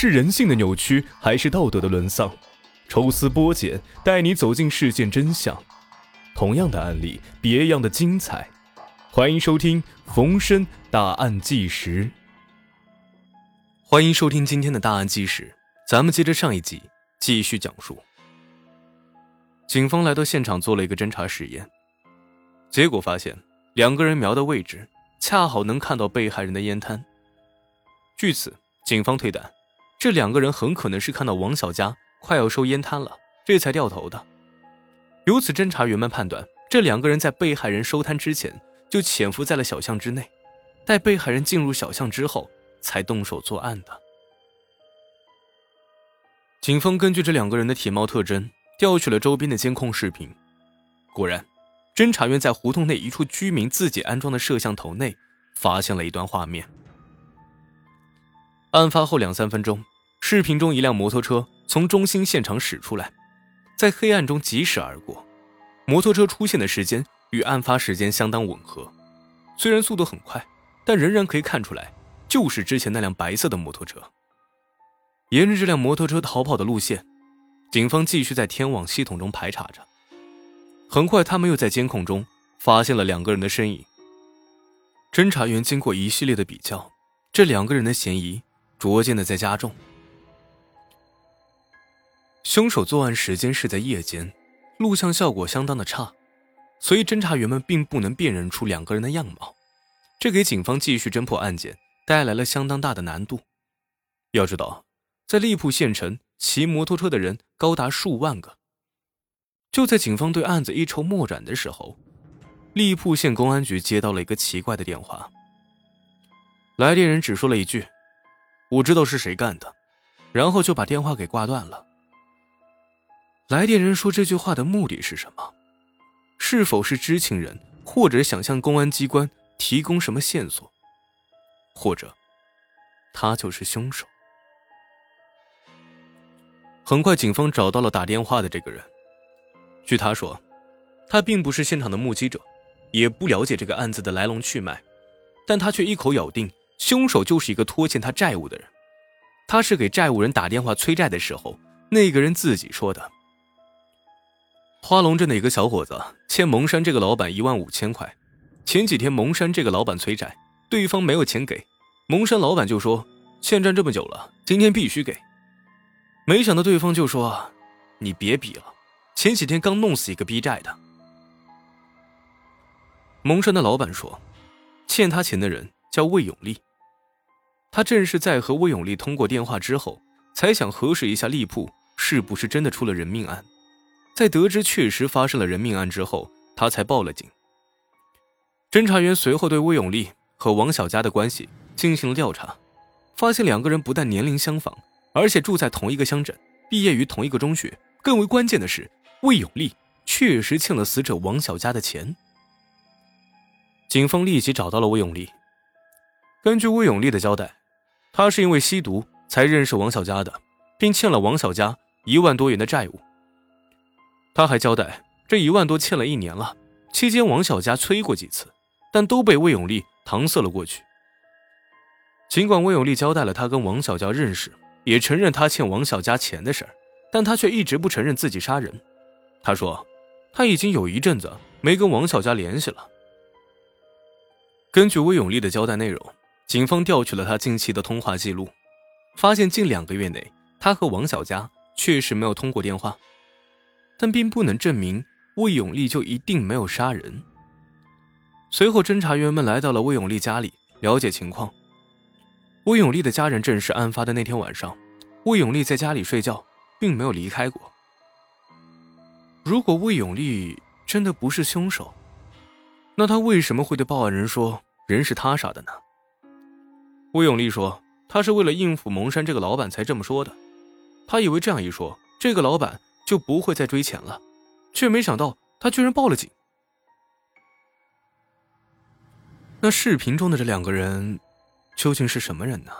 是人性的扭曲，还是道德的沦丧？抽丝剥茧，带你走进事件真相。同样的案例，别样的精彩。欢迎收听《逢生大案纪实》。欢迎收听今天的大案纪实。咱们接着上一集继续讲述。警方来到现场做了一个侦查实验，结果发现两个人瞄的位置恰好能看到被害人的烟摊。据此，警方推断，这两个人很可能是看到王小佳快要收烟摊了，这才掉头的。由此，侦查员们判断，这两个人在被害人收摊之前就潜伏在了小巷之内，待被害人进入小巷之后才动手作案的。警方根据这两个人的体貌特征。调取了周边的监控视频，果然，侦查员在胡同内一处居民自己安装的摄像头内发现了一段画面。案发后两三分钟，视频中一辆摩托车从中心现场驶出来，在黑暗中疾驶而过，摩托车出现的时间与案发时间相当吻合，虽然速度很快，但仍然可以看出来就是之前那辆白色的摩托车。沿着这辆摩托车逃跑的路线。警方继续在天网系统中排查着，很快，他们又在监控中发现了两个人的身影。侦查员经过一系列的比较，这两个人的嫌疑逐渐的在加重。凶手作案时间是在夜间，录像效果相当的差，所以侦查员们并不能辨认出两个人的样貌，这给警方继续侦破案件带来了相当大的难度。要知道，在利浦县城。骑摩托车的人高达数万个。就在警方对案子一筹莫展的时候，利浦县公安局接到了一个奇怪的电话。来电人只说了一句：“我知道是谁干的”，然后就把电话给挂断了。来电人说这句话的目的是什么？是否是知情人，或者想向公安机关提供什么线索？或者，他就是凶手？很快，警方找到了打电话的这个人。据他说，他并不是现场的目击者，也不了解这个案子的来龙去脉，但他却一口咬定凶手就是一个拖欠他债务的人。他是给债务人打电话催债的时候，那个人自己说的。花龙镇的一个小伙子欠蒙山这个老板一万五千块，前几天蒙山这个老板催债，对方没有钱给，蒙山老板就说欠债这么久了，今天必须给。没想到对方就说：“你别比了，前几天刚弄死一个逼债的。”蒙山的老板说：“欠他钱的人叫魏永利。”他正是在和魏永利通过电话之后，才想核实一下利铺是不是真的出了人命案。在得知确实发生了人命案之后，他才报了警。侦查员随后对魏永利和王小佳的关系进行了调查，发现两个人不但年龄相仿。而且住在同一个乡镇，毕业于同一个中学。更为关键的是，魏永利确实欠了死者王小佳的钱。警方立即找到了魏永利。根据魏永利的交代，他是因为吸毒才认识王小佳的，并欠了王小佳一万多元的债务。他还交代，这一万多欠了一年了，期间王小佳催过几次，但都被魏永利搪塞了过去。尽管魏永利交代了他跟王小佳认识。也承认他欠王小佳钱的事儿，但他却一直不承认自己杀人。他说，他已经有一阵子没跟王小佳联系了。根据魏永利的交代内容，警方调取了他近期的通话记录，发现近两个月内他和王小佳确实没有通过电话，但并不能证明魏永利就一定没有杀人。随后，侦查员们来到了魏永利家里了解情况。魏永利的家人证实，案发的那天晚上，魏永利在家里睡觉，并没有离开过。如果魏永利真的不是凶手，那他为什么会对报案人说人是他杀的呢？魏永利说，他是为了应付蒙山这个老板才这么说的。他以为这样一说，这个老板就不会再追钱了，却没想到他居然报了警。那视频中的这两个人。究竟是什么人呢？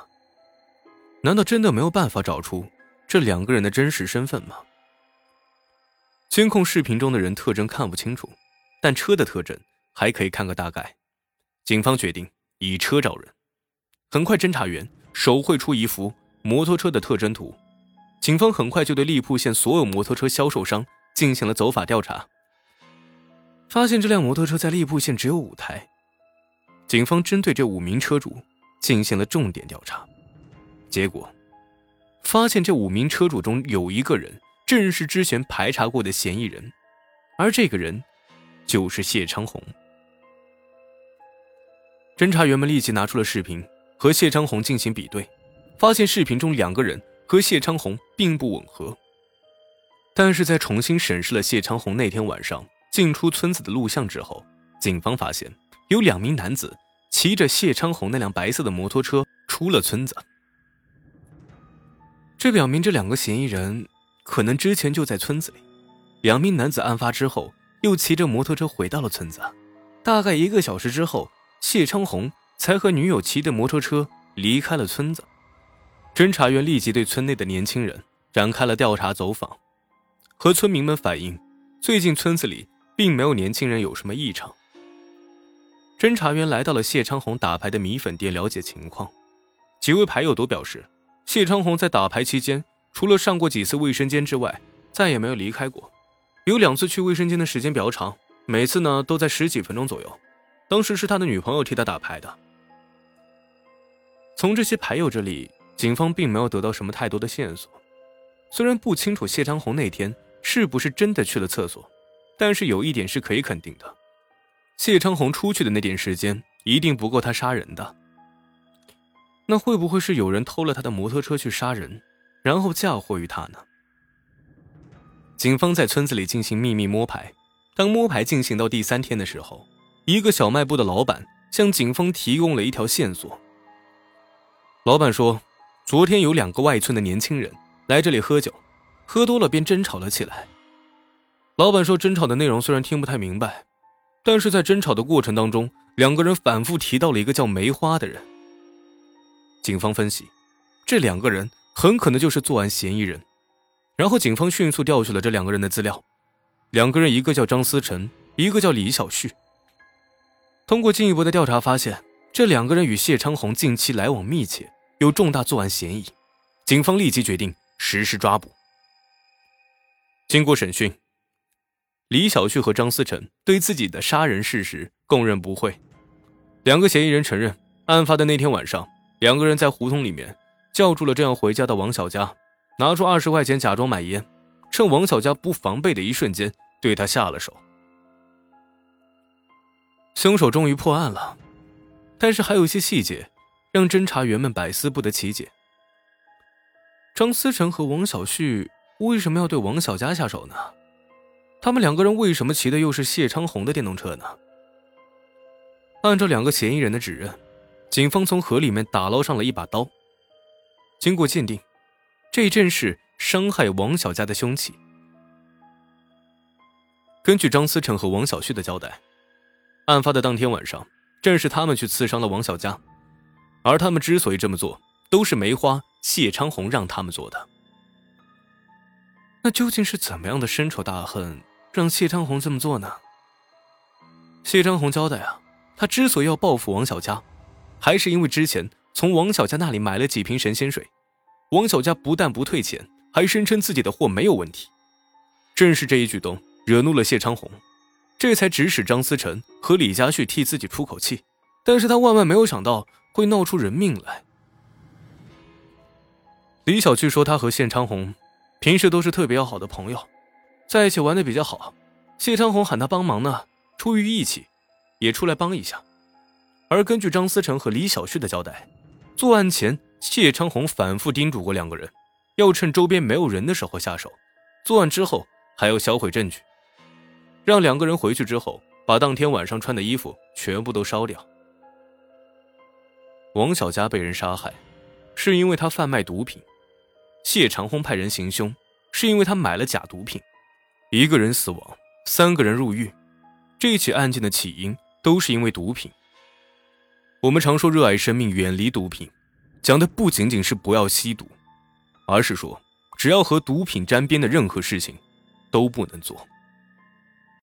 难道真的没有办法找出这两个人的真实身份吗？监控视频中的人特征看不清楚，但车的特征还可以看个大概。警方决定以车找人。很快，侦查员手绘出一幅摩托车的特征图。警方很快就对利铺县所有摩托车销售商进行了走访调查，发现这辆摩托车在利铺县只有五台。警方针对这五名车主进行了重点调查，结果发现这五名车主中有一个人正是之前排查过的嫌疑人，而这个人就是谢昌红。侦查员们立即拿出了视频和谢昌红进行比对，发现视频中两个人和谢昌红并不吻合。但是在重新审视了谢昌红那天晚上进出村子的录像之后，警方发现有两名男子骑着谢昌红那辆白色的摩托车出了村子。这表明这两个嫌疑人可能之前就在村子里。两名男子案发之后又骑着摩托车回到了村子，大概一个小时之后。谢昌红才和女友骑着摩托车离开了村子。侦查员立即对村内的年轻人展开了调查走访，和村民们反映，最近村子里并没有年轻人有什么异常。侦查员来到了谢昌红打牌的米粉店了解情况，几位牌友都表示，谢昌红在打牌期间除了上过几次卫生间之外，再也没有离开过。有两次去卫生间的时间比较长，每次呢都在十几分钟左右。当时是他的女朋友替他打牌的。从这些牌友这里，警方并没有得到什么太多的线索。虽然不清楚谢长红那天是不是真的去了厕所，但是有一点是可以肯定的：谢长红出去的那点时间一定不够他杀人的。那会不会是有人偷了他的摩托车去杀人，然后嫁祸于他呢？警方在村子里进行秘密摸排，当摸排进行到第三天的时候。一个小卖部的老板向警方提供了一条线索。老板说，昨天有两个外村的年轻人来这里喝酒，喝多了便争吵了起来。老板说，争吵的内容虽然听不太明白，但是在争吵的过程当中，两个人反复提到了一个叫梅花的人。警方分析，这两个人很可能就是作案嫌疑人。然后警方迅速调取了这两个人的资料，两个人一个叫张思成，一个叫李小旭。通过进一步的调查，发现这两个人与谢昌红近期来往密切，有重大作案嫌疑。警方立即决定实施抓捕。经过审讯，李小旭和张思成对自己的杀人事实供认不讳。两个嫌疑人承认，案发的那天晚上，两个人在胡同里面叫住了正要回家的王小佳，拿出二十块钱假装买烟，趁王小佳不防备的一瞬间，对他下了手。凶手终于破案了，但是还有一些细节让侦查员们百思不得其解。张思成和王小旭为什么要对王小佳下手呢？他们两个人为什么骑的又是谢昌红的电动车呢？按照两个嫌疑人的指认，警方从河里面打捞上了一把刀。经过鉴定，这正是伤害王小佳的凶器。根据张思成和王小旭的交代。案发的当天晚上，正是他们去刺伤了王小佳，而他们之所以这么做，都是梅花谢昌红让他们做的。那究竟是怎么样的深仇大恨，让谢昌红这么做呢？谢昌红交代啊，他之所以要报复王小佳，还是因为之前从王小佳那里买了几瓶神仙水，王小佳不但不退钱，还声称自己的货没有问题。正是这一举动惹怒了谢昌红。这才指使张思成和李家旭替自己出口气，但是他万万没有想到会闹出人命来。李小旭说，他和谢昌红平时都是特别要好的朋友，在一起玩的比较好。谢昌红喊他帮忙呢，出于义气，也出来帮一下。而根据张思成和李小旭的交代，作案前谢昌红反复叮嘱过两个人，要趁周边没有人的时候下手，作案之后还要销毁证据。让两个人回去之后，把当天晚上穿的衣服全部都烧掉。王小佳被人杀害，是因为他贩卖毒品；谢长红派人行凶，是因为他买了假毒品。一个人死亡，三个人入狱，这起案件的起因都是因为毒品。我们常说热爱生命，远离毒品，讲的不仅仅是不要吸毒，而是说只要和毒品沾边的任何事情，都不能做。